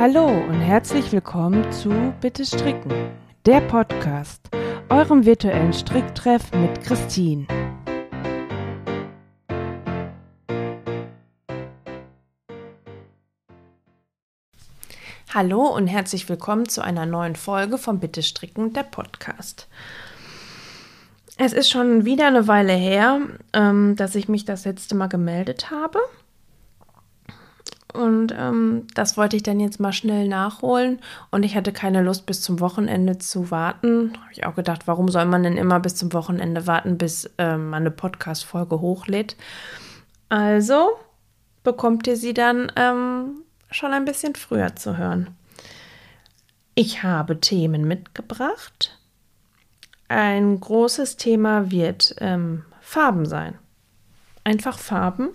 Hallo und herzlich willkommen zu Bitte Stricken, der Podcast, eurem virtuellen Stricktreff mit Christine. Hallo und herzlich willkommen zu einer neuen Folge von Bitte Stricken, der Podcast. Es ist schon wieder eine Weile her, ähm, dass ich mich das letzte Mal gemeldet habe. Und ähm, das wollte ich dann jetzt mal schnell nachholen. Und ich hatte keine Lust, bis zum Wochenende zu warten. Habe ich auch gedacht, warum soll man denn immer bis zum Wochenende warten, bis ähm, man eine Podcast-Folge hochlädt? Also bekommt ihr sie dann ähm, schon ein bisschen früher zu hören. Ich habe Themen mitgebracht. Ein großes Thema wird ähm, Farben sein. Einfach Farben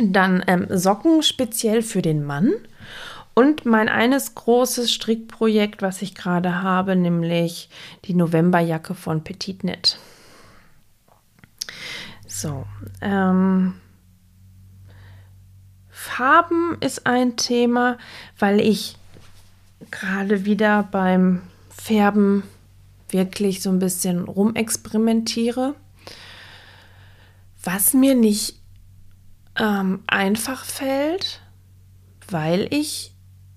dann ähm, Socken speziell für den Mann. Und mein eines großes Strickprojekt, was ich gerade habe, nämlich die Novemberjacke von Petit Knit. So, ähm, Farben ist ein Thema, weil ich gerade wieder beim Färben wirklich so ein bisschen rumexperimentiere. Was mir nicht ähm, einfach fällt, weil ich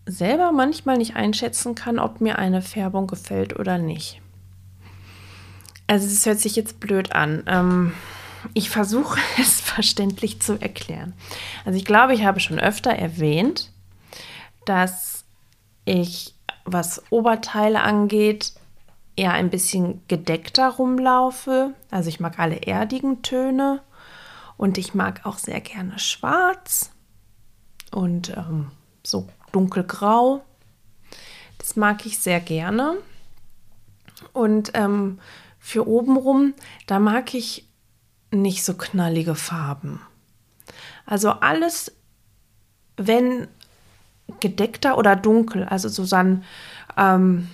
selber manchmal nicht einschätzen kann, ob mir eine Färbung gefällt oder nicht. Also es hört sich jetzt blöd an. Ähm, ich versuche es verständlich zu erklären. Also ich glaube, ich habe schon öfter erwähnt, dass ich, was Oberteile angeht, eher ein bisschen gedeckter rumlaufe. Also ich mag alle erdigen Töne und ich mag auch sehr gerne schwarz und ähm, so dunkelgrau. Das mag ich sehr gerne. Und ähm, für obenrum, da mag ich nicht so knallige Farben. Also alles, wenn gedeckter oder dunkel, also so dann ähm,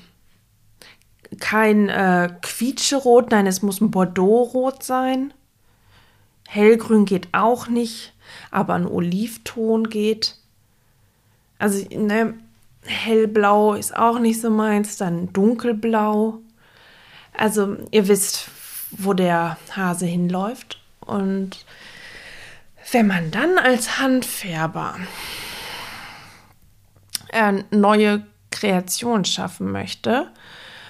kein äh, Quietscherot, nein, es muss ein Bordeauxrot sein. Hellgrün geht auch nicht, aber ein Olivton geht. Also, ne, hellblau ist auch nicht so meins, dann dunkelblau. Also, ihr wisst, wo der Hase hinläuft. Und wenn man dann als Handfärber äh, neue Kreationen schaffen möchte,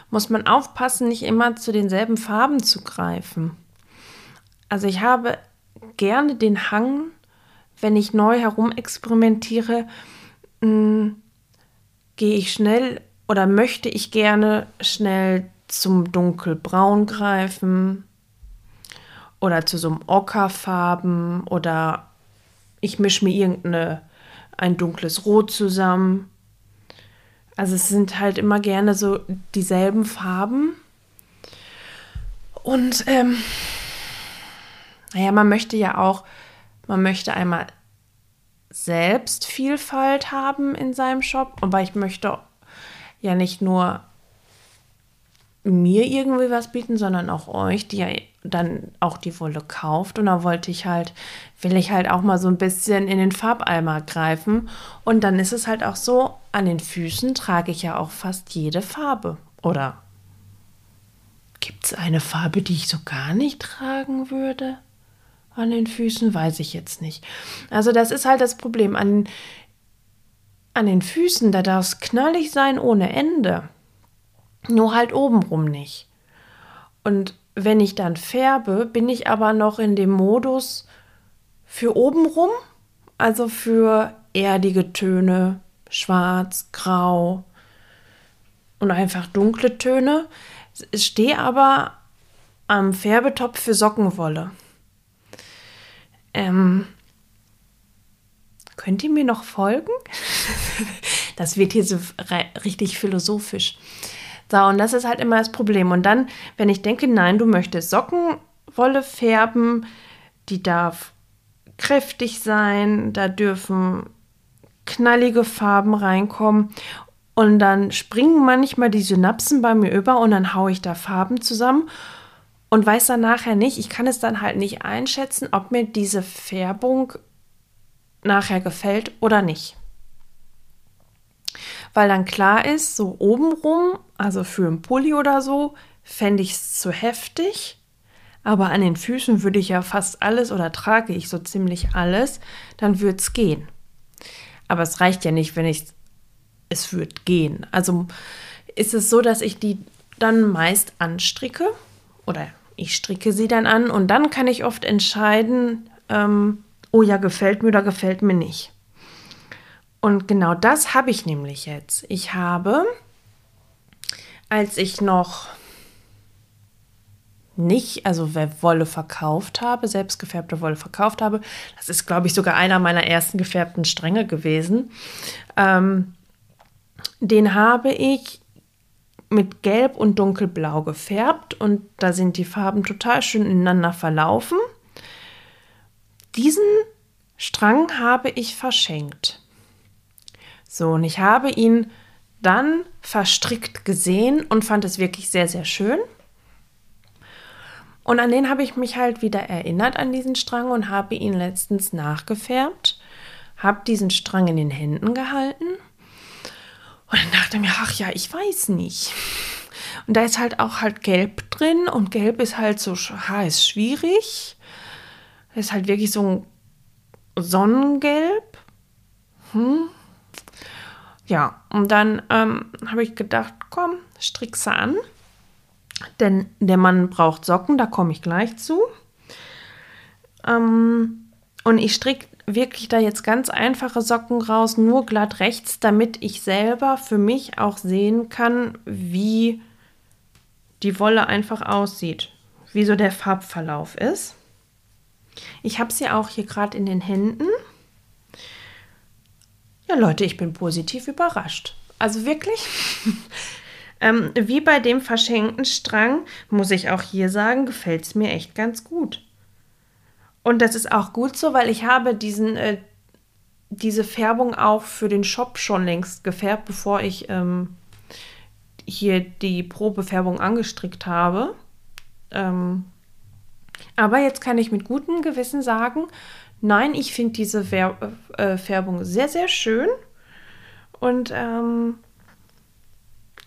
muss man aufpassen, nicht immer zu denselben Farben zu greifen. Also ich habe gerne den Hang, wenn ich neu herumexperimentiere, mm, gehe ich schnell oder möchte ich gerne schnell zum dunkelbraun greifen oder zu so einem Ockerfarben oder ich mische mir irgendeine ein dunkles Rot zusammen. Also es sind halt immer gerne so dieselben Farben. Und ähm, naja, man möchte ja auch, man möchte einmal selbst Vielfalt haben in seinem Shop, aber ich möchte ja nicht nur mir irgendwie was bieten, sondern auch euch, die ja dann auch die Wolle kauft. Und da wollte ich halt, will ich halt auch mal so ein bisschen in den Farbeimer greifen. Und dann ist es halt auch so, an den Füßen trage ich ja auch fast jede Farbe. Oder gibt es eine Farbe, die ich so gar nicht tragen würde? An den Füßen weiß ich jetzt nicht. Also das ist halt das Problem. An, an den Füßen, da darf es knallig sein ohne Ende. Nur halt obenrum nicht. Und wenn ich dann färbe, bin ich aber noch in dem Modus für obenrum, also für erdige Töne, schwarz, grau und einfach dunkle Töne. Ich stehe aber am Färbetopf für Sockenwolle. Ähm, könnt ihr mir noch folgen? das wird hier so richtig philosophisch. So, und das ist halt immer das Problem. Und dann, wenn ich denke, nein, du möchtest Sockenwolle färben, die darf kräftig sein, da dürfen knallige Farben reinkommen. Und dann springen manchmal die Synapsen bei mir über und dann haue ich da Farben zusammen und weiß dann nachher nicht, ich kann es dann halt nicht einschätzen, ob mir diese Färbung nachher gefällt oder nicht. weil dann klar ist, so obenrum, also für einen Pulli oder so, fände ich es zu heftig. Aber an den Füßen würde ich ja fast alles oder trage ich so ziemlich alles, dann würde es gehen. Aber es reicht ja nicht, wenn ich es würde gehen. Also ist es so, dass ich die dann meist anstricke oder ich stricke sie dann an und dann kann ich oft entscheiden, ähm, oh ja, gefällt mir oder gefällt mir nicht. Und genau das habe ich nämlich jetzt. Ich habe, als ich noch nicht, also Wolle verkauft habe, selbstgefärbte Wolle verkauft habe, das ist, glaube ich, sogar einer meiner ersten gefärbten Stränge gewesen, ähm, den habe ich mit Gelb und Dunkelblau gefärbt und da sind die Farben total schön ineinander verlaufen. Diesen Strang habe ich verschenkt. So, und ich habe ihn dann verstrickt gesehen und fand es wirklich sehr, sehr schön. Und an den habe ich mich halt wieder erinnert, an diesen Strang, und habe ihn letztens nachgefärbt, habe diesen Strang in den Händen gehalten und dann dachte ich mir, ach ja, ich weiß nicht. Und da ist halt auch halt Gelb drin und Gelb ist halt so, ha, ist schwierig. Ist halt wirklich so ein Sonnengelb. Hm. Ja, und dann ähm, habe ich gedacht, komm, strick's an. Denn der Mann braucht Socken, da komme ich gleich zu. Ähm, und ich stricke wirklich da jetzt ganz einfache Socken raus, nur glatt rechts, damit ich selber für mich auch sehen kann, wie die Wolle einfach aussieht, wie so der Farbverlauf ist. Ich habe sie auch hier gerade in den Händen. Ja, Leute, ich bin positiv überrascht. Also wirklich, ähm, wie bei dem verschenkten Strang, muss ich auch hier sagen, gefällt es mir echt ganz gut. Und das ist auch gut so, weil ich habe diesen, äh, diese Färbung auch für den Shop schon längst gefärbt, bevor ich ähm, hier die Probefärbung angestrickt habe. Ähm, aber jetzt kann ich mit gutem Gewissen sagen, nein, ich finde diese Fär äh, Färbung sehr, sehr schön und ähm,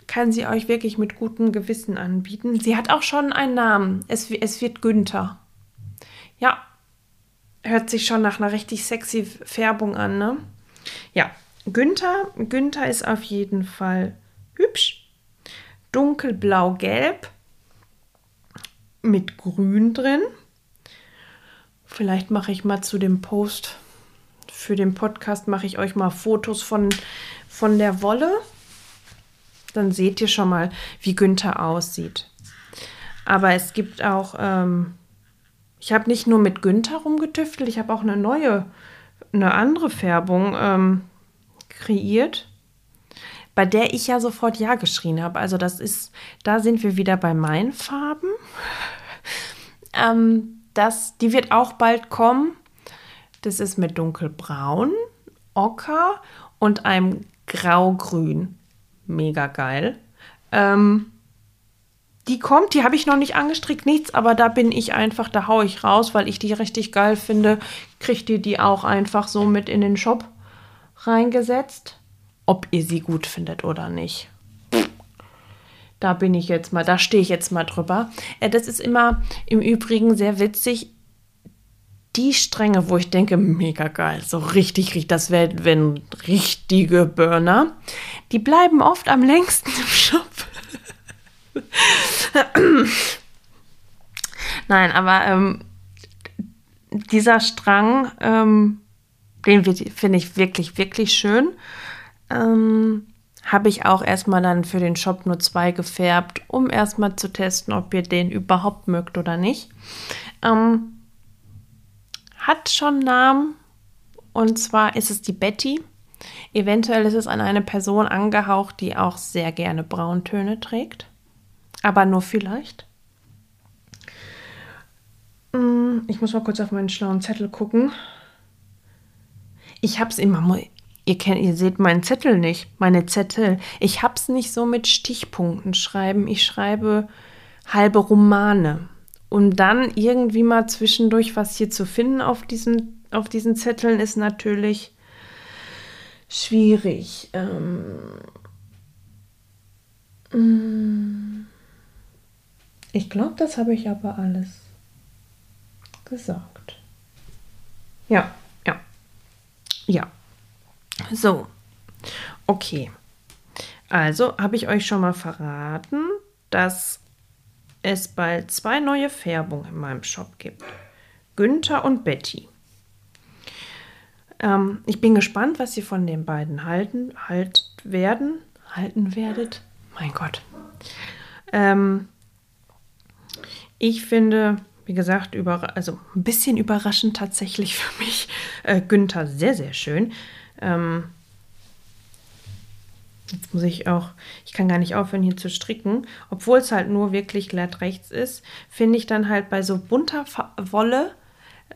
kann sie euch wirklich mit gutem Gewissen anbieten. Sie hat auch schon einen Namen. Es, es wird Günther. Ja, hört sich schon nach einer richtig sexy Färbung an, ne? Ja, Günther, Günther ist auf jeden Fall hübsch. Dunkelblau-gelb mit grün drin. Vielleicht mache ich mal zu dem Post für den Podcast mache ich euch mal Fotos von, von der Wolle. Dann seht ihr schon mal, wie Günther aussieht. Aber es gibt auch ähm, ich habe nicht nur mit Günther rumgetüftelt, ich habe auch eine neue, eine andere Färbung ähm, kreiert, bei der ich ja sofort Ja geschrien habe. Also das ist, da sind wir wieder bei meinen Farben. ähm, das, die wird auch bald kommen. Das ist mit dunkelbraun, ocker und einem graugrün. Mega geil. Ähm, die kommt, die habe ich noch nicht angestrickt, nichts, aber da bin ich einfach, da haue ich raus, weil ich die richtig geil finde. Kriegt ihr die auch einfach so mit in den Shop reingesetzt? Ob ihr sie gut findet oder nicht. Da bin ich jetzt mal, da stehe ich jetzt mal drüber. Äh, das ist immer im Übrigen sehr witzig. Die Stränge, wo ich denke, mega geil, so richtig, richtig, das werden richtige Burner. Die bleiben oft am längsten im Shop. Nein, aber ähm, dieser Strang, ähm, den finde ich wirklich, wirklich schön. Ähm, habe ich auch erstmal dann für den Shop nur zwei gefärbt, um erstmal zu testen, ob ihr den überhaupt mögt oder nicht. Ähm, hat schon Namen und zwar ist es die Betty. Eventuell ist es an eine Person angehaucht, die auch sehr gerne Brauntöne trägt aber nur vielleicht. Mm, ich muss mal kurz auf meinen schlauen Zettel gucken. Ich hab's immer. Ihr, kennt, ihr seht meinen Zettel nicht, meine Zettel. Ich hab's nicht so mit Stichpunkten schreiben. Ich schreibe halbe Romane. Und dann irgendwie mal zwischendurch was hier zu finden auf diesen, auf diesen Zetteln ist natürlich schwierig. Ähm, Mm. Ich glaube, das habe ich aber alles gesagt. Ja, ja. Ja. So. Okay. Also habe ich euch schon mal verraten, dass es bald zwei neue Färbungen in meinem Shop gibt. Günther und Betty. Ähm, ich bin gespannt, was ihr von den beiden halten, halt werden, halten werdet. Mein Gott. Ähm, ich finde, wie gesagt, über, also ein bisschen überraschend tatsächlich für mich, äh, Günther sehr, sehr schön. Ähm, Jetzt muss ich auch, ich kann gar nicht aufhören hier zu stricken, obwohl es halt nur wirklich glatt rechts ist, finde ich dann halt bei so bunter Wolle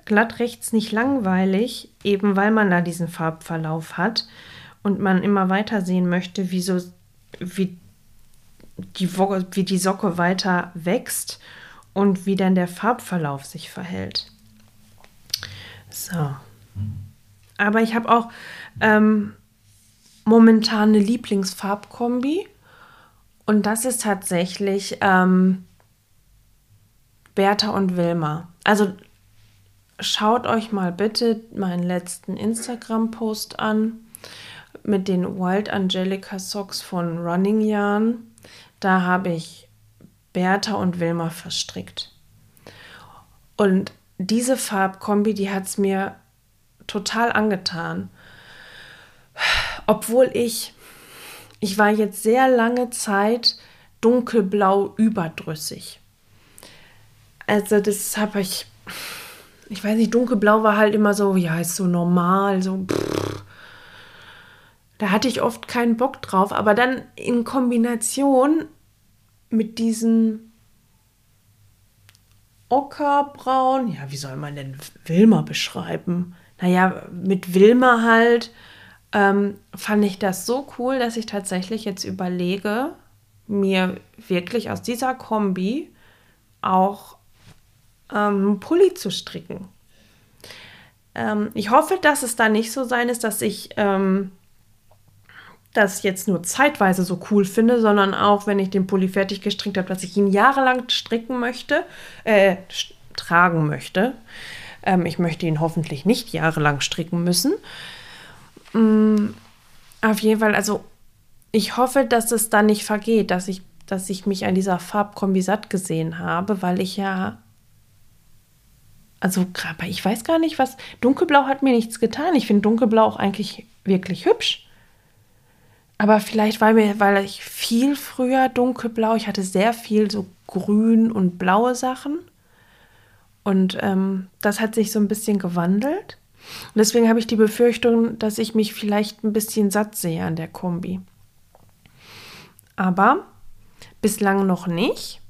glatt rechts nicht langweilig, eben weil man da diesen Farbverlauf hat und man immer weiter sehen möchte, wie so, wie die, wie die Socke weiter wächst und wie dann der Farbverlauf sich verhält. So. Aber ich habe auch ähm, momentan eine Lieblingsfarbkombi. Und das ist tatsächlich ähm, Bertha und Wilma. Also schaut euch mal bitte meinen letzten Instagram-Post an mit den Wild Angelica Socks von Running Yarn. Da habe ich Bertha und Wilma verstrickt. Und diese Farbkombi, die hat es mir total angetan obwohl ich, ich war jetzt sehr lange Zeit dunkelblau überdrüssig. Also das habe ich, ich weiß nicht, dunkelblau war halt immer so, ja, ist so normal, so. Pff. Da hatte ich oft keinen Bock drauf, aber dann in Kombination mit diesen Ockerbraun, ja, wie soll man denn Wilma beschreiben? Naja, mit Wilma halt ähm, fand ich das so cool, dass ich tatsächlich jetzt überlege, mir wirklich aus dieser Kombi auch ähm, Pulli zu stricken. Ähm, ich hoffe, dass es da nicht so sein ist, dass ich ähm, das jetzt nur zeitweise so cool finde, sondern auch, wenn ich den Pulli fertig gestrickt habe, dass ich ihn jahrelang stricken möchte, äh, tragen möchte. Ähm, ich möchte ihn hoffentlich nicht jahrelang stricken müssen. Mm, auf jeden Fall, also ich hoffe, dass es dann nicht vergeht, dass ich, dass ich mich an dieser Farbkombi satt gesehen habe, weil ich ja. Also, ich weiß gar nicht, was. Dunkelblau hat mir nichts getan. Ich finde Dunkelblau auch eigentlich wirklich hübsch. Aber vielleicht, weil, mir, weil ich viel früher dunkelblau, ich hatte sehr viel so grün und blaue Sachen. Und ähm, das hat sich so ein bisschen gewandelt. Und deswegen habe ich die Befürchtung, dass ich mich vielleicht ein bisschen satt sehe an der Kombi. Aber bislang noch nicht.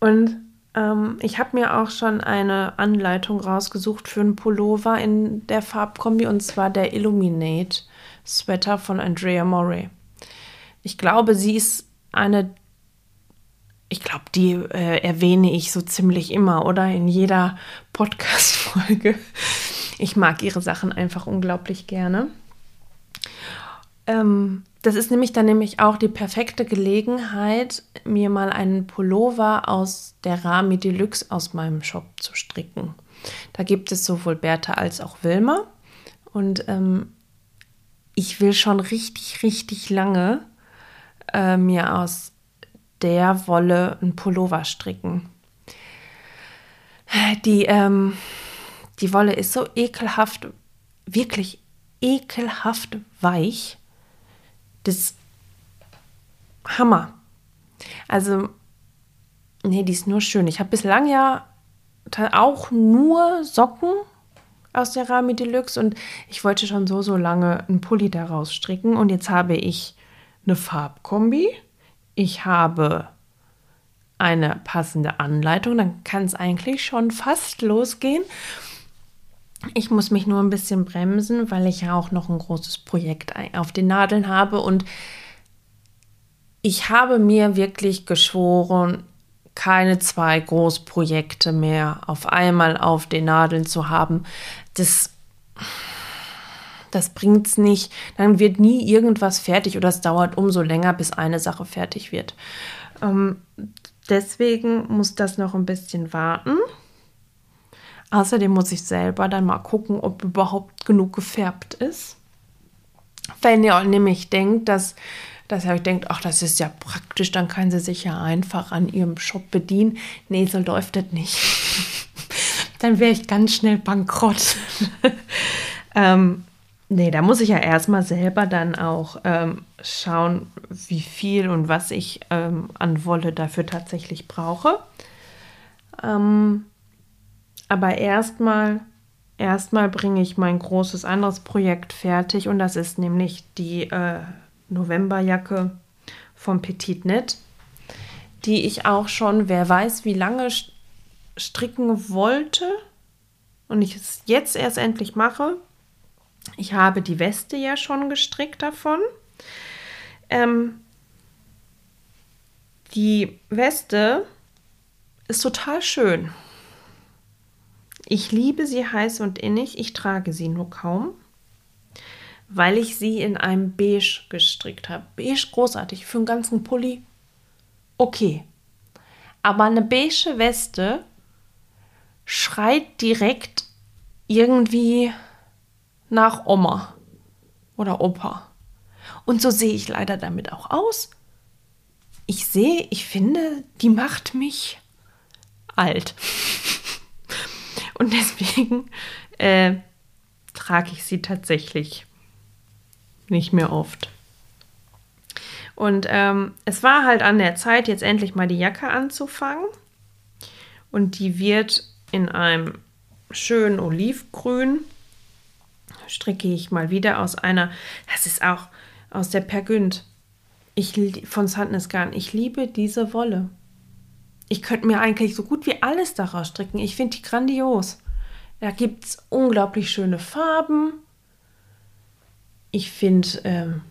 Und ähm, ich habe mir auch schon eine Anleitung rausgesucht für einen Pullover in der Farbkombi und zwar der Illuminate Sweater von Andrea Morey. Ich glaube, sie ist eine, ich glaube, die äh, erwähne ich so ziemlich immer oder in jeder Podcast-Folge. Ich mag ihre Sachen einfach unglaublich gerne. Ähm, das ist nämlich dann nämlich auch die perfekte Gelegenheit, mir mal einen Pullover aus der Rami Deluxe aus meinem Shop zu stricken. Da gibt es sowohl Bertha als auch Wilma. Und ähm, ich will schon richtig, richtig lange äh, mir aus der Wolle einen Pullover stricken. Die, ähm, die Wolle ist so ekelhaft, wirklich ekelhaft weich. Das Hammer. Also, nee, die ist nur schön. Ich habe bislang ja auch nur Socken aus der Rami Deluxe und ich wollte schon so, so lange einen Pulli daraus stricken und jetzt habe ich eine Farbkombi. Ich habe eine passende Anleitung, dann kann es eigentlich schon fast losgehen. Ich muss mich nur ein bisschen bremsen, weil ich ja auch noch ein großes Projekt auf den Nadeln habe und ich habe mir wirklich geschworen, keine zwei Großprojekte mehr auf einmal auf den Nadeln zu haben. Das, Das bringt es nicht. Dann wird nie irgendwas fertig oder es dauert umso länger, bis eine Sache fertig wird. Ähm, deswegen muss das noch ein bisschen warten. Außerdem muss ich selber dann mal gucken, ob überhaupt genug gefärbt ist. Wenn ihr nämlich denkt, dass, dass ihr euch denkt, ach, das ist ja praktisch, dann kann sie sich ja einfach an ihrem Shop bedienen. Nee, so läuft das nicht. dann wäre ich ganz schnell bankrott. ähm, nee, da muss ich ja erstmal selber dann auch ähm, schauen, wie viel und was ich ähm, an Wolle dafür tatsächlich brauche. Ähm, aber erstmal erstmal bringe ich mein großes anderes Projekt fertig und das ist nämlich die äh, Novemberjacke vom Petit Net, die ich auch schon, wer weiß, wie lange stricken wollte und ich es jetzt erst endlich mache. Ich habe die Weste ja schon gestrickt davon. Ähm, die Weste ist total schön. Ich liebe sie heiß und innig, ich trage sie nur kaum, weil ich sie in einem Beige gestrickt habe. Beige großartig, für einen ganzen Pulli okay. Aber eine beige Weste schreit direkt irgendwie nach Oma oder Opa. Und so sehe ich leider damit auch aus. Ich sehe, ich finde, die macht mich alt. Und deswegen äh, trage ich sie tatsächlich nicht mehr oft. Und ähm, es war halt an der Zeit, jetzt endlich mal die Jacke anzufangen. Und die wird in einem schönen Olivgrün. Stricke ich mal wieder aus einer, das ist auch aus der Pergünd. Ich, von Sandnes Garn. Ich liebe diese Wolle. Ich könnte mir eigentlich so gut wie alles daraus stricken. Ich finde die grandios. Da gibt es unglaublich schöne Farben. Ich finde ähm,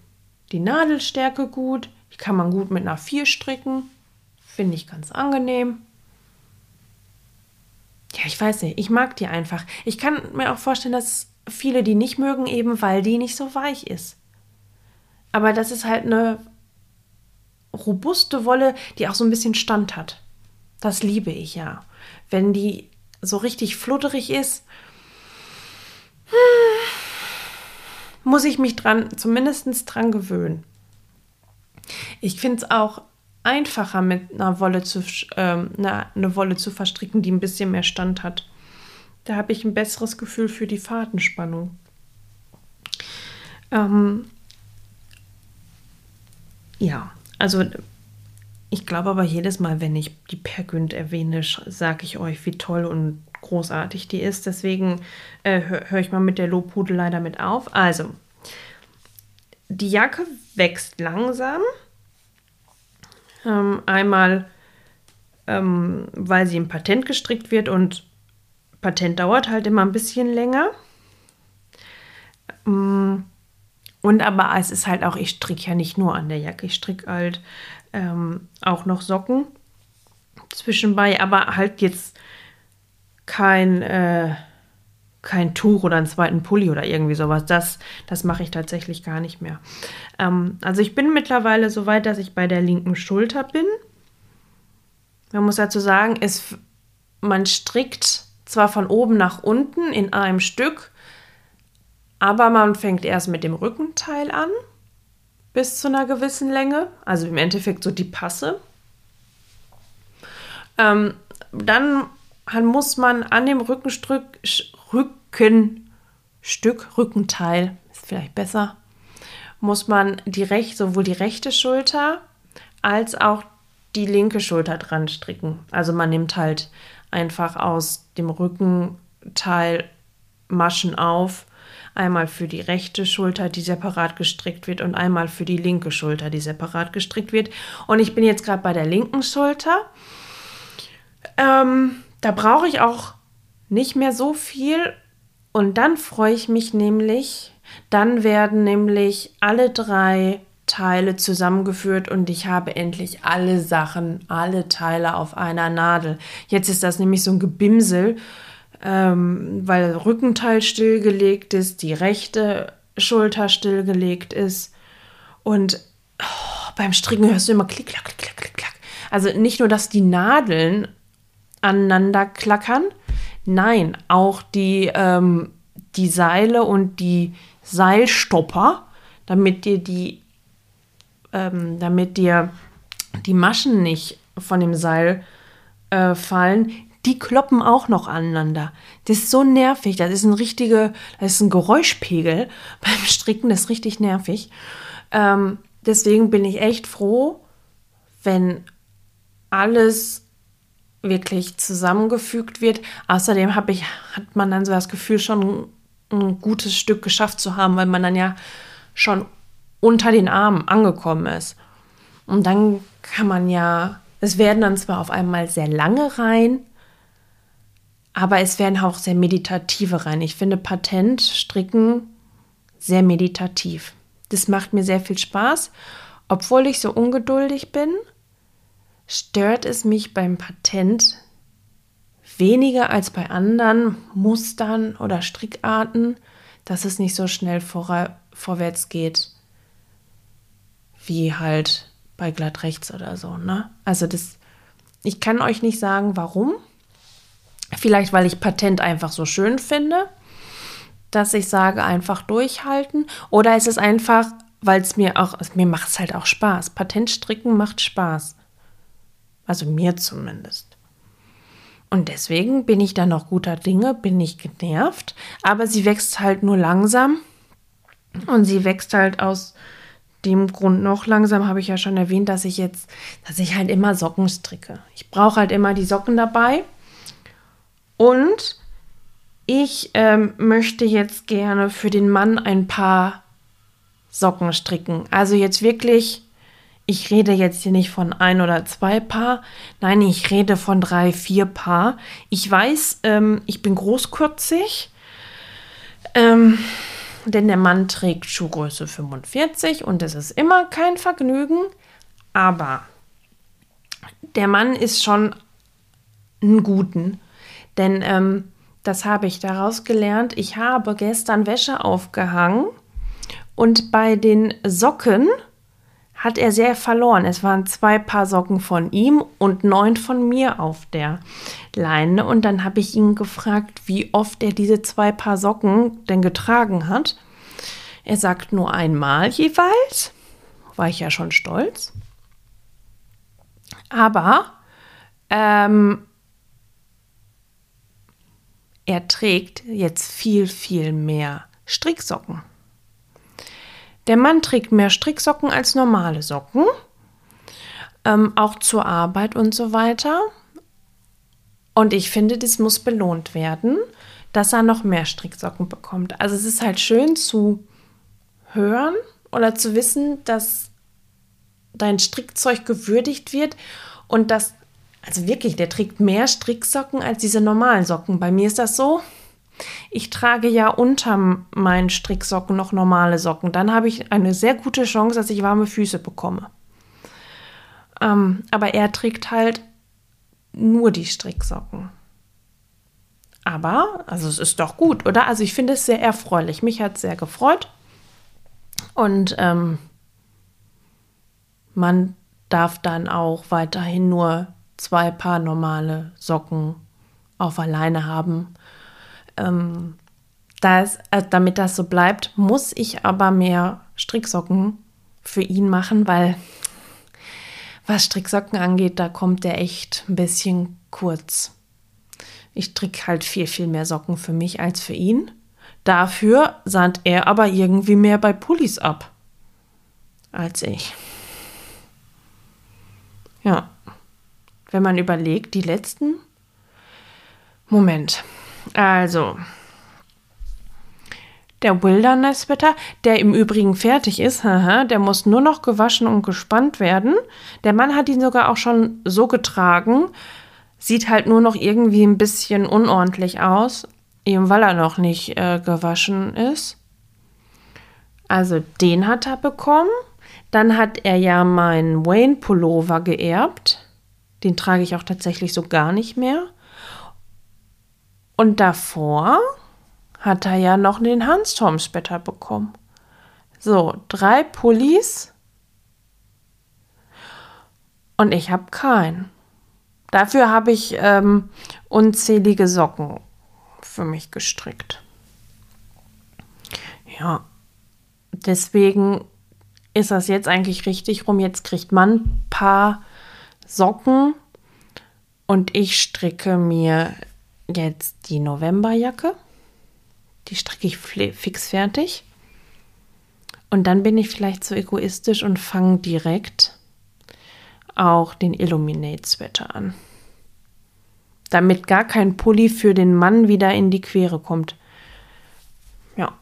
die Nadelstärke gut. Die kann man gut mit einer 4 stricken. Finde ich ganz angenehm. Ja, ich weiß nicht. Ich mag die einfach. Ich kann mir auch vorstellen, dass viele die nicht mögen, eben weil die nicht so weich ist. Aber das ist halt eine robuste Wolle, die auch so ein bisschen Stand hat. Das liebe ich ja. Wenn die so richtig flutterig ist, muss ich mich dran, zumindest dran gewöhnen. Ich finde es auch einfacher, mit einer Wolle zu, ähm, eine, eine Wolle zu verstricken, die ein bisschen mehr Stand hat. Da habe ich ein besseres Gefühl für die Fadenspannung. Ähm, ja, also ich glaube aber jedes Mal, wenn ich die Pergünd erwähne, sage ich euch, wie toll und großartig die ist. Deswegen äh, höre hör ich mal mit der Lobhudelei damit auf. Also, die Jacke wächst langsam. Ähm, einmal, ähm, weil sie im Patent gestrickt wird und Patent dauert halt immer ein bisschen länger. Ähm, und aber es ist halt auch, ich stricke ja nicht nur an der Jacke, ich stricke halt ähm, auch noch Socken zwischenbei, aber halt jetzt kein, äh, kein Tuch oder einen zweiten Pulli oder irgendwie sowas. Das, das mache ich tatsächlich gar nicht mehr. Ähm, also ich bin mittlerweile so weit, dass ich bei der linken Schulter bin. Man muss dazu sagen, es, man strickt zwar von oben nach unten in einem Stück, aber man fängt erst mit dem Rückenteil an bis zu einer gewissen Länge, also im Endeffekt so die Passe. Ähm, dann muss man an dem Rückenstück, Rückenstück, Rückenteil, ist vielleicht besser, muss man die rechte, sowohl die rechte Schulter als auch die linke Schulter dran stricken. Also man nimmt halt einfach aus dem Rückenteil Maschen auf Einmal für die rechte Schulter, die separat gestrickt wird, und einmal für die linke Schulter, die separat gestrickt wird. Und ich bin jetzt gerade bei der linken Schulter. Ähm, da brauche ich auch nicht mehr so viel. Und dann freue ich mich nämlich, dann werden nämlich alle drei Teile zusammengeführt und ich habe endlich alle Sachen, alle Teile auf einer Nadel. Jetzt ist das nämlich so ein Gebimsel ähm, weil Rückenteil stillgelegt ist, die rechte Schulter stillgelegt ist. Und oh, beim Stricken hörst du immer klick, klack, klick, klack, klick, klack. Also nicht nur, dass die Nadeln aneinander klackern, nein, auch die, ähm, die Seile und die Seilstopper, damit dir die, ähm, damit dir die Maschen nicht von dem Seil äh, fallen, die kloppen auch noch aneinander. Das ist so nervig. Das ist ein richtiger, das ist ein Geräuschpegel beim Stricken, das ist richtig nervig. Ähm, deswegen bin ich echt froh, wenn alles wirklich zusammengefügt wird. Außerdem habe ich, hat man dann so das Gefühl, schon ein, gutes Stück geschafft zu haben, weil man dann ja schon unter den Armen angekommen ist. Und dann kann man ja, es werden dann zwar auf einmal sehr lange Reihen, aber es werden auch sehr meditative Reihen. Ich finde Patent stricken sehr meditativ. Das macht mir sehr viel Spaß. Obwohl ich so ungeduldig bin, stört es mich beim Patent weniger als bei anderen Mustern oder Strickarten, dass es nicht so schnell vor, vorwärts geht wie halt bei glatt rechts oder so. Ne? Also das, ich kann euch nicht sagen, warum. Vielleicht, weil ich Patent einfach so schön finde, dass ich sage, einfach durchhalten. Oder ist es einfach, weil es mir auch, mir macht es halt auch Spaß. Patentstricken macht Spaß. Also mir zumindest. Und deswegen bin ich dann noch guter Dinge, bin ich genervt. Aber sie wächst halt nur langsam. Und sie wächst halt aus dem Grund noch langsam, habe ich ja schon erwähnt, dass ich jetzt, dass ich halt immer Socken stricke. Ich brauche halt immer die Socken dabei. Und ich ähm, möchte jetzt gerne für den Mann ein paar Socken stricken. Also jetzt wirklich, ich rede jetzt hier nicht von ein oder zwei Paar. Nein, ich rede von drei, vier Paar. Ich weiß, ähm, ich bin großkürzig. Ähm, denn der Mann trägt Schuhgröße 45 und es ist immer kein Vergnügen, aber der Mann ist schon einen guten, denn ähm, das habe ich daraus gelernt. Ich habe gestern Wäsche aufgehangen und bei den Socken hat er sehr verloren. Es waren zwei Paar Socken von ihm und neun von mir auf der Leine. Und dann habe ich ihn gefragt, wie oft er diese zwei Paar Socken denn getragen hat. Er sagt nur einmal jeweils. War ich ja schon stolz. Aber ähm, er trägt jetzt viel, viel mehr Stricksocken. Der Mann trägt mehr Stricksocken als normale Socken, ähm, auch zur Arbeit und so weiter. Und ich finde, das muss belohnt werden, dass er noch mehr Stricksocken bekommt. Also es ist halt schön zu hören oder zu wissen, dass dein Strickzeug gewürdigt wird und dass, also wirklich, der trägt mehr Stricksocken als diese normalen Socken. Bei mir ist das so, ich trage ja unter meinen Stricksocken noch normale Socken. Dann habe ich eine sehr gute Chance, dass ich warme Füße bekomme. Ähm, aber er trägt halt nur die Stricksocken. Aber, also es ist doch gut, oder? Also ich finde es sehr erfreulich. Mich hat es sehr gefreut. Und ähm, man darf dann auch weiterhin nur zwei Paar normale Socken auf alleine haben. Ähm, das, äh, damit das so bleibt, muss ich aber mehr Stricksocken für ihn machen, weil was Stricksocken angeht, da kommt er echt ein bisschen kurz. Ich stricke halt viel, viel mehr Socken für mich als für ihn. Dafür sandt er aber irgendwie mehr bei Pullis ab als ich. Ja, wenn man überlegt, die letzten. Moment. Also, der Wilderness Sweater, der im Übrigen fertig ist, der muss nur noch gewaschen und gespannt werden. Der Mann hat ihn sogar auch schon so getragen. Sieht halt nur noch irgendwie ein bisschen unordentlich aus, eben weil er noch nicht äh, gewaschen ist. Also den hat er bekommen. Dann hat er ja meinen Wayne Pullover geerbt. Den trage ich auch tatsächlich so gar nicht mehr. Und davor hat er ja noch den Hanstorm Sweater bekommen. So, drei Pullis und ich habe keinen. Dafür habe ich ähm, unzählige Socken für mich gestrickt. Ja, deswegen ist das jetzt eigentlich richtig rum. Jetzt kriegt man ein paar Socken und ich stricke mir jetzt die Novemberjacke. Die stricke ich fix fertig. Und dann bin ich vielleicht so egoistisch und fange direkt auch den Illuminate Sweater an. Damit gar kein Pulli für den Mann wieder in die Quere kommt. Ja,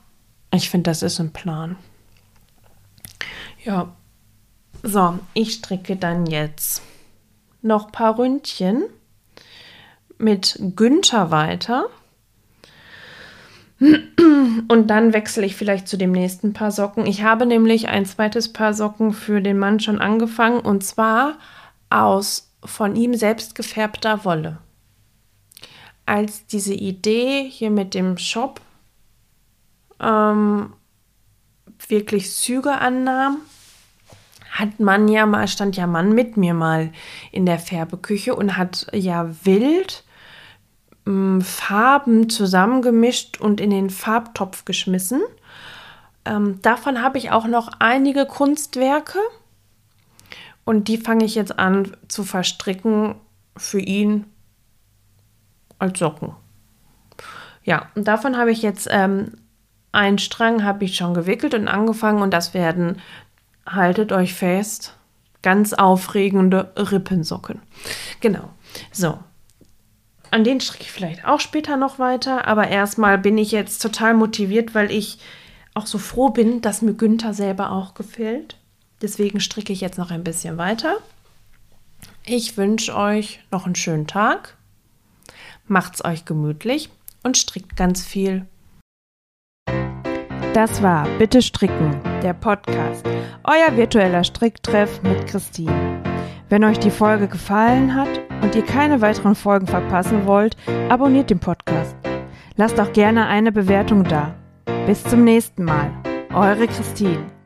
ich finde, das ist ein Plan. Ja, so, ich stricke dann jetzt noch ein paar Ründchen mit Günther weiter. Und dann wechsle ich vielleicht zu dem nächsten Paar Socken. Ich habe nämlich ein zweites Paar Socken für den Mann schon angefangen und zwar aus von ihm selbst gefärbter Wolle. Als diese Idee hier mit dem Shop ähm, wirklich Züge annahm, hat man ja mal, stand ja Mann mit mir mal in der Färbeküche und hat ja wild ähm, Farben zusammengemischt und in den Farbtopf geschmissen. Ähm, davon habe ich auch noch einige Kunstwerke und die fange ich jetzt an zu verstricken für ihn als Socken. Ja, und davon habe ich jetzt ähm, einen Strang habe ich schon gewickelt und angefangen und das werden, haltet euch fest, ganz aufregende Rippensocken. Genau. So, an den stricke ich vielleicht auch später noch weiter, aber erstmal bin ich jetzt total motiviert, weil ich auch so froh bin, dass mir Günther selber auch gefällt. Deswegen stricke ich jetzt noch ein bisschen weiter. Ich wünsche euch noch einen schönen Tag. Macht's euch gemütlich und strickt ganz viel. Das war Bitte Stricken, der Podcast, euer virtueller Stricktreff mit Christine. Wenn euch die Folge gefallen hat und ihr keine weiteren Folgen verpassen wollt, abonniert den Podcast. Lasst auch gerne eine Bewertung da. Bis zum nächsten Mal. Eure Christine.